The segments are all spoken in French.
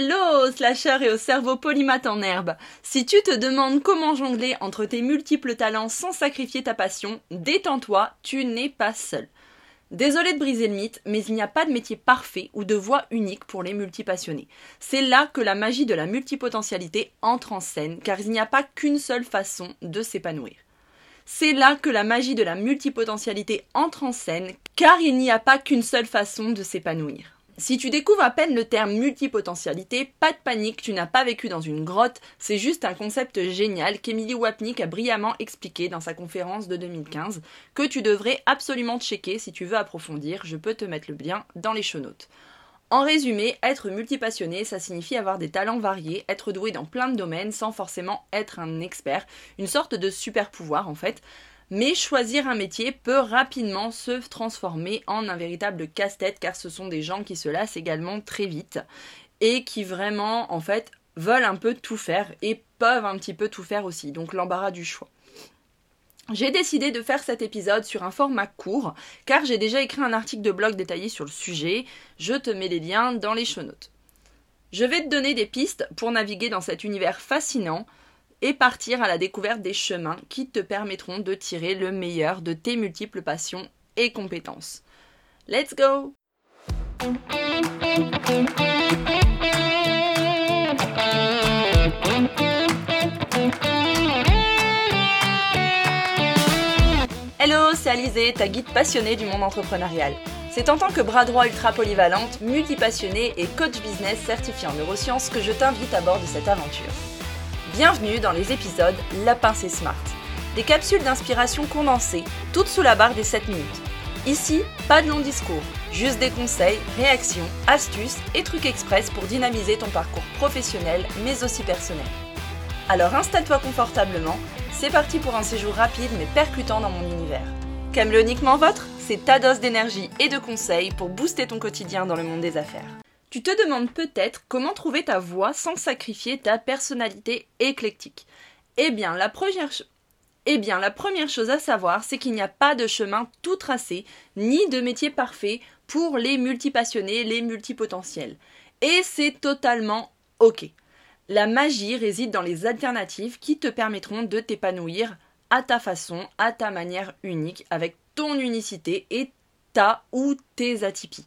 Hello, slasher et au cerveau polymath en herbe. Si tu te demandes comment jongler entre tes multiples talents sans sacrifier ta passion, détends-toi, tu n'es pas seul. Désolé de briser le mythe, mais il n'y a pas de métier parfait ou de voie unique pour les multipassionnés. C'est là que la magie de la multipotentialité entre en scène, car il n'y a pas qu'une seule façon de s'épanouir. C'est là que la magie de la multipotentialité entre en scène, car il n'y a pas qu'une seule façon de s'épanouir. Si tu découvres à peine le terme multipotentialité, pas de panique, tu n'as pas vécu dans une grotte, c'est juste un concept génial qu'Emily Wapnick a brillamment expliqué dans sa conférence de 2015, que tu devrais absolument checker si tu veux approfondir, je peux te mettre le lien dans les show. En résumé, être multipassionné, ça signifie avoir des talents variés, être doué dans plein de domaines sans forcément être un expert, une sorte de super pouvoir en fait, mais choisir un métier peut rapidement se transformer en un véritable casse-tête car ce sont des gens qui se lassent également très vite et qui vraiment en fait veulent un peu tout faire et peuvent un petit peu tout faire aussi. Donc l'embarras du choix. J'ai décidé de faire cet épisode sur un format court, car j'ai déjà écrit un article de blog détaillé sur le sujet. Je te mets les liens dans les show notes. Je vais te donner des pistes pour naviguer dans cet univers fascinant, et partir à la découverte des chemins qui te permettront de tirer le meilleur de tes multiples passions et compétences. Let's go Hello, c'est Alizé, ta guide passionnée du monde entrepreneurial. C'est en tant que bras droit ultra polyvalente, multipassionnée et coach business certifié en neurosciences que je t'invite à bord de cette aventure. Bienvenue dans les épisodes Lapin c'est Smart. Des capsules d'inspiration condensées, toutes sous la barre des 7 minutes. Ici, pas de long discours, juste des conseils, réactions, astuces et trucs express pour dynamiser ton parcours professionnel mais aussi personnel. Alors installe-toi confortablement, c'est parti pour un séjour rapide mais percutant dans mon univers. Caméléoniquement votre, c'est ta dose d'énergie et de conseils pour booster ton quotidien dans le monde des affaires. Tu te demandes peut-être comment trouver ta voix sans sacrifier ta personnalité éclectique. Eh eh bien, la première chose à savoir, c'est qu'il n'y a pas de chemin tout tracé, ni de métier parfait pour les multipassionnés, les multipotentiels. Et c'est totalement OK. La magie réside dans les alternatives qui te permettront de t'épanouir à ta façon, à ta manière unique, avec ton unicité et ta ou tes atypies.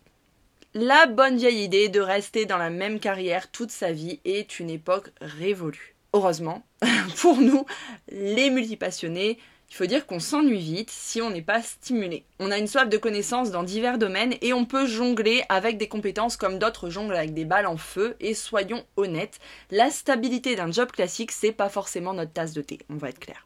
La bonne vieille idée de rester dans la même carrière toute sa vie est une époque révolue. Heureusement, pour nous, les multipassionnés, il faut dire qu'on s'ennuie vite si on n'est pas stimulé. On a une soif de connaissances dans divers domaines et on peut jongler avec des compétences comme d'autres jonglent avec des balles en feu. Et soyons honnêtes, la stabilité d'un job classique, c'est pas forcément notre tasse de thé, on va être clair.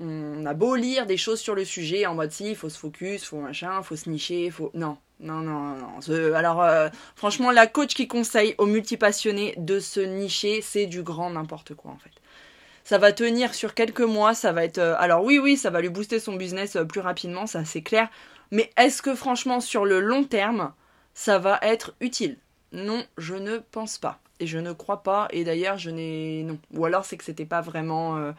On a beau lire des choses sur le sujet en mode si, faut se focus, faut machin, faut se nicher, faut. Non, non, non, non. Alors, euh, franchement, la coach qui conseille aux multipassionnés de se nicher, c'est du grand n'importe quoi en fait. Ça va tenir sur quelques mois, ça va être. Euh, alors, oui, oui, ça va lui booster son business euh, plus rapidement, ça c'est clair. Mais est-ce que franchement, sur le long terme, ça va être utile? Non, je ne pense pas. Et je ne crois pas. Et d'ailleurs, je n'ai. Non. Ou alors, c'est que c'était pas vraiment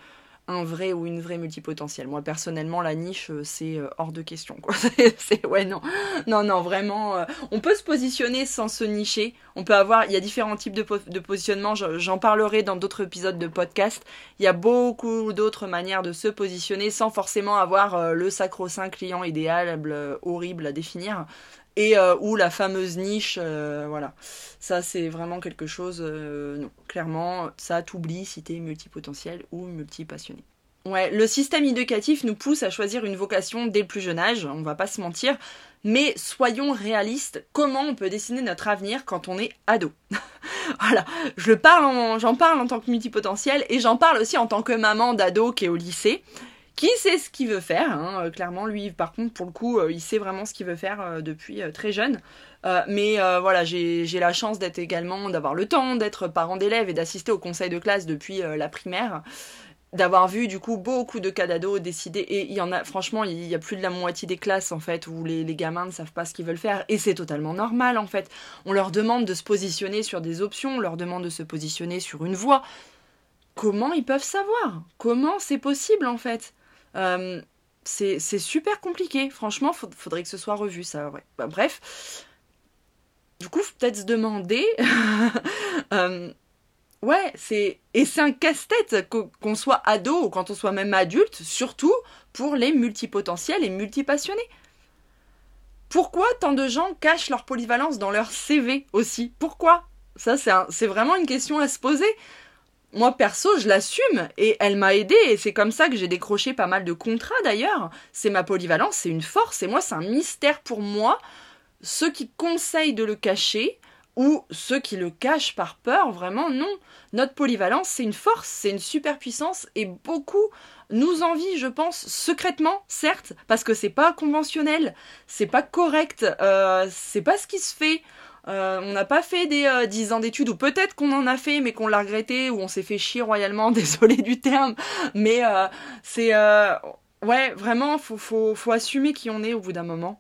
un vrai ou une vraie multipotentielle. Moi personnellement la niche euh, c'est euh, hors de question ouais non. Non non vraiment euh, on peut se positionner sans se nicher. On peut avoir il y a différents types de, de positionnement, j'en parlerai dans d'autres épisodes de podcast. Il y a beaucoup d'autres manières de se positionner sans forcément avoir le sacro-saint client idéal horrible à définir et euh, ou la fameuse niche, euh, voilà. Ça, c'est vraiment quelque chose, euh, non, clairement, ça t'oublie si t'es multipotentiel ou multipassionné. Ouais, le système éducatif nous pousse à choisir une vocation dès le plus jeune âge, on va pas se mentir, mais soyons réalistes, comment on peut dessiner notre avenir quand on est ado? Voilà, je parle, j'en parle en tant que multipotentiel et j'en parle aussi en tant que maman d'ado qui est au lycée qui sait ce qu'il veut faire. Hein, euh, clairement, lui, par contre, pour le coup, euh, il sait vraiment ce qu'il veut faire euh, depuis très jeune. mais voilà, j'ai la chance d'être également, d'avoir le temps d'être parent d'élèves et d'assister au conseil de classe depuis la primaire. D'avoir vu du coup beaucoup de cas d'ados décider, et il y en a, franchement, il y a plus de la moitié des classes en fait où les, les gamins ne savent pas ce qu'ils veulent faire, et c'est totalement normal en fait. On leur demande de se positionner sur des options, on leur demande de se positionner sur une voie. Comment ils peuvent savoir? Comment c'est possible en fait? Euh, c'est super compliqué. Franchement, il faudrait que ce soit revu, ça. Bah, bref. du coup, peut-être se demander. Euh, ouais, c'est. Et c'est un casse-tête qu'on soit ado ou quand on soit même adulte, surtout pour les multipotentiels et multipassionnés. Pourquoi tant de gens cachent leur polyvalence dans leur CV aussi? Pourquoi? Ça, c'est vraiment une question à se poser. Moi, perso, je l'assume et elle m'a aidé et c'est comme ça que j'ai décroché pas mal de contrats d'ailleurs. C'est ma polyvalence, c'est une force et moi, c'est un mystère pour moi ceux qui conseillent de le cacher ou ceux qui le cachent par peur, vraiment non. Notre polyvalence, c'est une force, c'est une superpuissance et beaucoup nous envient, je pense, secrètement, certes, parce que c'est pas conventionnel, c'est pas correct, euh, c'est pas ce qui se fait. Euh, on n'a pas fait des euh, dix 10 ans d'études, ou peut-être qu'on en a fait, mais qu'on l'a regretté, ou on s'est fait chier royalement, désolé du terme, mais c'est... ouais, vraiment, faut, faut, faut assumer qui on est au bout d'un moment.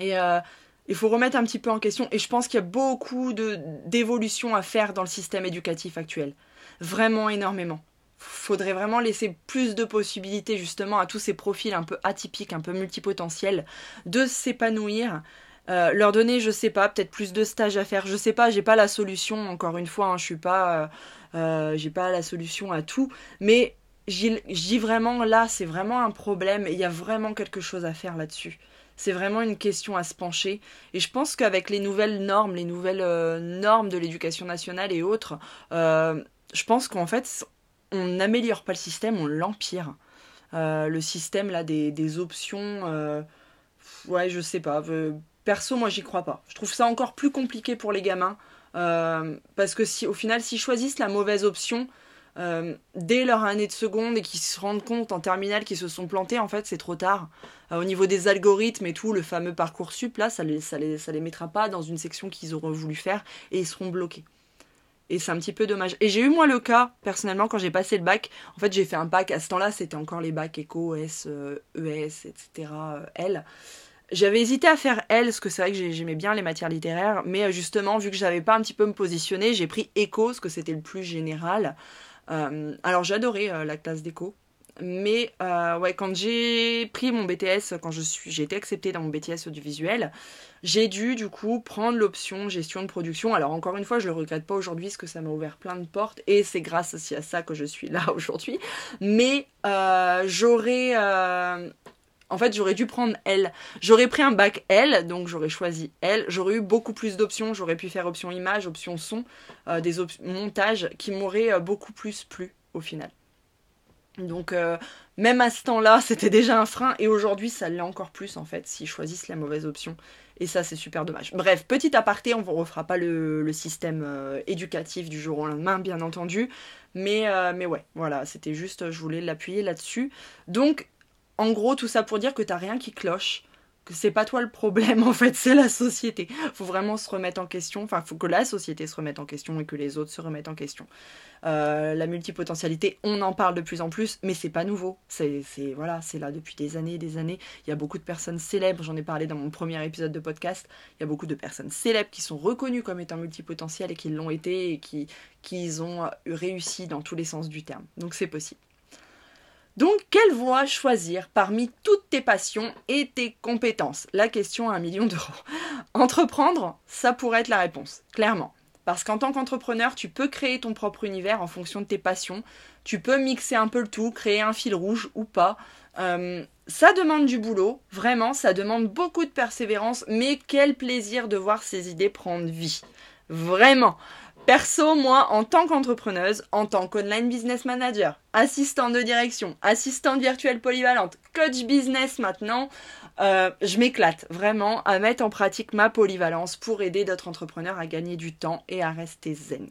Et euh, il faut remettre un petit peu en question. Et je pense qu'il y a beaucoup d'évolutions à faire dans le système éducatif actuel. Vraiment énormément. Faudrait vraiment laisser plus de possibilités justement à tous ces profils un peu atypiques, un peu multipotentiels, de s'épanouir. Euh, leur donner, je sais pas, peut-être plus de stages à faire. Je sais pas, j'ai pas la solution. Encore une fois, hein, je suis pas, euh, j'ai pas la solution à tout. Mais j'y dis vraiment là, c'est vraiment un problème il y a vraiment quelque chose à faire là-dessus. C'est vraiment une question à se pencher. Et je pense qu'avec les nouvelles normes, les nouvelles euh, normes de l'éducation nationale et autres, euh, je pense qu'en fait, on n'améliore pas le système, on l'empire. Euh, le système là des, options, ouais, je sais pas. Perso, moi, j'y crois pas. Je trouve ça encore plus compliqué pour les gamins. parce que si au final, s'ils choisissent la mauvaise option, euh, dès leur année de seconde et qui se rendent compte en terminale qu'ils se sont plantés, en fait, c'est trop tard. Euh, au niveau des algorithmes et tout, le fameux parcours sup, là, ça les, ça les, ça les mettra pas dans une section qu'ils auraient voulu faire et ils seront bloqués. Et c'est un petit peu dommage. Et j'ai eu moi le cas, personnellement, quand j'ai passé le bac. En fait, j'ai fait un bac, à ce temps-là, c'était encore les bacs éco, S, ES, etc., L. J'avais hésité à faire L, parce que c'est vrai que j'aimais bien les matières littéraires, mais euh, justement, vu que j'avais pas un petit peu me positionner, j'ai pris éco, parce que c'était le plus général. Euh, alors j'adorais euh, la classe d'éco. Mais ouais, quand j'ai pris mon BTS, quand je j'ai été acceptée dans mon BTS audiovisuel, j'ai dû du coup prendre l'option gestion de production. Alors encore une fois, je le regrette pas aujourd'hui parce que ça m'a ouvert plein de portes et c'est grâce aussi à ça que je suis là aujourd'hui. Mais j'aurais en fait, j'aurais dû prendre L. J'aurais pris un bac L, donc j'aurais choisi L. J'aurais eu beaucoup plus d'options. J'aurais pu faire option image, option son, euh, des options montage qui m'auraient euh, beaucoup plus plu au final. Donc, euh, même à ce temps-là, c'était déjà un frein. Et aujourd'hui, ça l'est encore plus en fait, s'ils choisissent la mauvaise option. Et ça, c'est super dommage. Bref, petit aparté, on ne refera pas le, système éducatif du jour au lendemain, bien entendu. Mais, mais ouais, voilà, c'était juste, je voulais l'appuyer là-dessus. Donc, en gros, tout ça pour dire que t'as rien qui cloche, que c'est pas toi le problème en fait, c'est la société. Faut vraiment se remettre en question, enfin, faut que la société se remette en question et que les autres se remettent en question. Euh, la multipotentialité, on en parle de plus en plus, mais c'est pas nouveau. C'est voilà, c'est là depuis des années et des années. Il y a beaucoup de personnes célèbres, j'en ai parlé dans mon premier épisode de podcast. Il y a beaucoup de personnes célèbres qui sont reconnues comme étant multipotentielles et qui l'ont été et qui, qui ont réussi dans tous les sens du terme. Donc c'est possible. Donc, quelle voie choisir parmi toutes tes passions et tes compétences? La question à un million d'euros. Entreprendre, ça pourrait être la réponse, clairement. Parce qu'en tant qu'entrepreneur, tu peux créer ton propre univers en fonction de tes passions. Tu peux mixer un peu le tout, créer un fil rouge ou pas. Euh, ça demande du boulot, vraiment, ça demande beaucoup de persévérance, mais quel plaisir de voir ces idées prendre vie. Vraiment. Perso, moi, en tant qu'entrepreneuse, en tant qu'online business manager, assistante de direction, assistante virtuelle polyvalente, coach business maintenant, euh, je m'éclate vraiment à mettre en pratique ma polyvalence pour aider d'autres entrepreneurs à gagner du temps et à rester zen.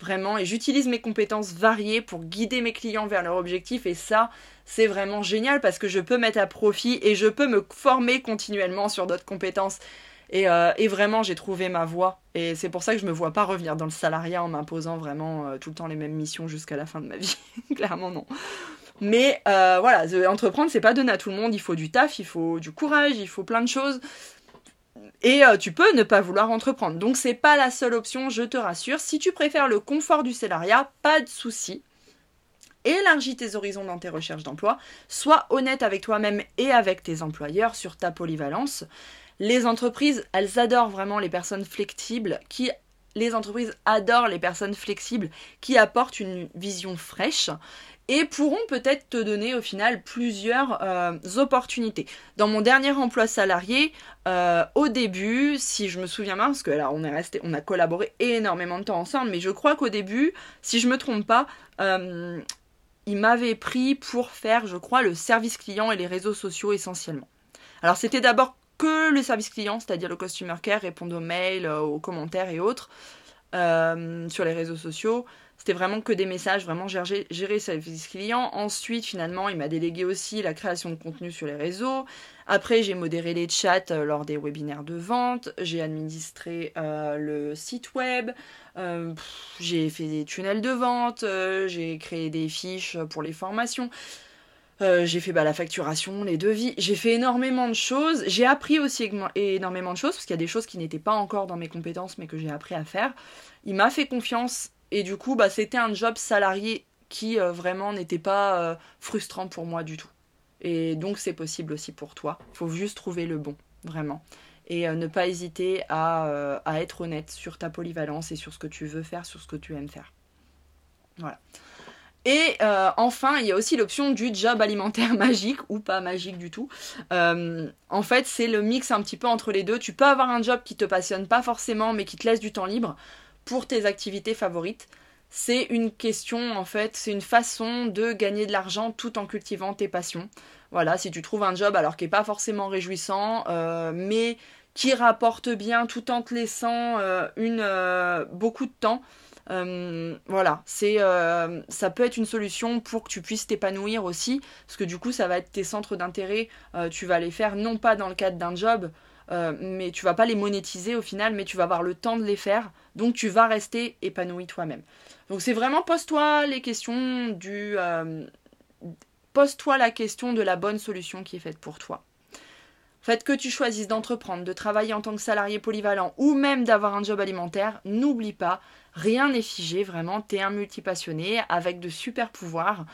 Vraiment, et j'utilise mes compétences variées pour guider mes clients vers leur objectif et ça, c'est vraiment génial parce que je peux mettre à profit et je peux me former continuellement sur d'autres compétences euh, et, vraiment, j'ai trouvé ma voie. Et c'est pour ça que je me vois pas revenir dans le salariat en m'imposant vraiment euh, tout le temps les mêmes missions jusqu'à la fin de ma vie. Clairement, non. Mais euh, voilà, entreprendre, c'est pas donné à tout le monde. Il faut du taf, il faut du courage, il faut plein de choses. Et tu peux ne pas vouloir entreprendre. Donc c'est pas la seule option, je te rassure. Si tu préfères le confort du salariat, pas de souci. Élargis tes horizons dans tes recherches d'emploi. Sois honnête avec toi-même et avec tes employeurs sur ta polyvalence. Les entreprises, elles adorent vraiment les personnes flexibles qui les entreprises adorent les personnes flexibles qui apportent une vision fraîche et pourront peut-être te donner au final plusieurs euh, opportunités. Dans mon dernier emploi salarié, euh, au début, si je me souviens bien, parce que là on est resté, on a collaboré énormément de temps ensemble, mais je crois qu'au début, si je me trompe pas, euh, il m'avait pris pour faire, je crois, le service client et les réseaux sociaux essentiellement. Alors c'était d'abord que le service client, c'est-à-dire le customer care, répondre aux mails, aux commentaires et autres sur les réseaux sociaux. C'était vraiment que des messages, vraiment gérer, gérer service client. Ensuite, finalement, il m'a délégué aussi la création de contenu sur les réseaux. Après, j'ai modéré les chats euh, lors des webinaires de vente. J'ai administré euh, le site web. Euh, j'ai fait des tunnels de vente. j'ai créé des fiches pour les formations. J'ai fait bah, la facturation, les devis, j'ai fait énormément de choses. J'ai appris aussi énormément de choses, parce qu'il y a des choses qui n'étaient pas encore dans mes compétences, mais que j'ai appris à faire. Il m'a fait confiance et du coup, bah, c'était un job salarié qui euh, vraiment n'était pas euh, frustrant pour moi du tout. Et donc c'est possible aussi pour toi. Il faut juste trouver le bon, vraiment. Et euh, ne pas hésiter à, à, être honnête sur ta polyvalence et sur ce que tu veux faire, sur ce que tu aimes faire. Voilà. Et enfin, il y a aussi l'option du job alimentaire magique ou pas magique du tout. en fait, c'est le mix un petit peu entre les deux. Tu peux avoir un job qui te passionne pas forcément, mais qui te laisse du temps libre pour tes activités favorites. C'est une question, en fait, c'est une façon de gagner de l'argent tout en cultivant tes passions. Voilà, si tu trouves un job alors qui n'est pas forcément réjouissant, euh, mais qui rapporte bien tout en te laissant euh, euh, beaucoup de temps, voilà, c'est ça peut être une solution pour que tu puisses t'épanouir aussi, parce que du coup, ça va être tes centres d'intérêt. tu vas les faire non pas dans le cadre d'un job, euh, mais tu vas pas les monétiser au final, mais tu vas avoir le temps de les faire, donc tu vas rester épanoui toi-même. Donc c'est vraiment pose-toi les questions du, euh, pose-toi la question de la bonne solution qui est faite pour toi. Fait que tu choisisses d'entreprendre, de travailler en tant que salarié polyvalent ou même d'avoir un job alimentaire, n'oublie pas, rien n'est figé, vraiment, t'es un multipassionné avec de super pouvoirs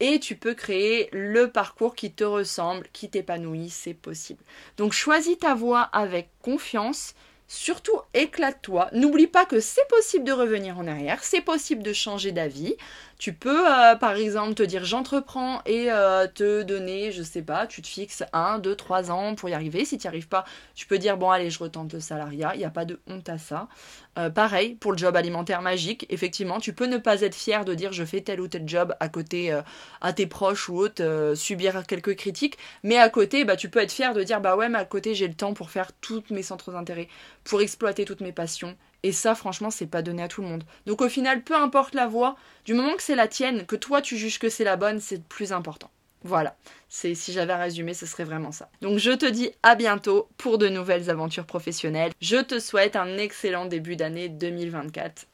et tu peux créer le parcours qui te ressemble, qui t'épanouit, c'est possible. Donc choisis ta voie avec confiance, surtout éclate-toi. N'oublie pas que c'est possible de revenir en arrière, c'est possible de changer d'avis. Tu peux, euh, par exemple, te dire j'entreprends et euh, te donner, je sais pas, tu te fixes 1, 2, 3 ans pour y arriver. Si tu n'y arrives pas, tu peux dire bon, allez, je retente le salariat. Il n'y a pas de honte à ça. Euh, pareil, pour le job alimentaire magique, effectivement, tu peux ne pas être fier de dire je fais tel ou tel job à côté à tes proches ou autres, subir quelques critiques, mais à côté, bah, tu peux être fier de dire bah ouais, mais à côté, j'ai le temps pour faire tous mes centres d'intérêt, pour exploiter toutes mes passions et ça, franchement, c'est pas donné à tout le monde. Donc au final, peu importe la voie, du moment que c'est la tienne, que toi tu juges que c'est la bonne, c'est le plus important. Voilà, c'est si j'avais résumé, ce serait vraiment ça. Donc je te dis à bientôt pour de nouvelles aventures professionnelles. Je te souhaite un excellent début d'année 2024